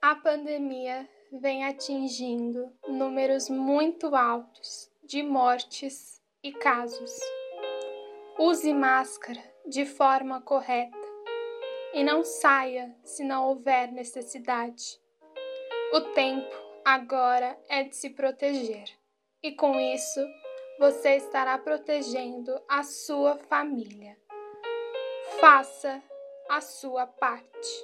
A pandemia vem atingindo números muito altos de mortes e casos. Use máscara de forma correta e não saia se não houver necessidade. O tempo agora é de se proteger e com isso você estará protegendo a sua família. Faça a sua parte.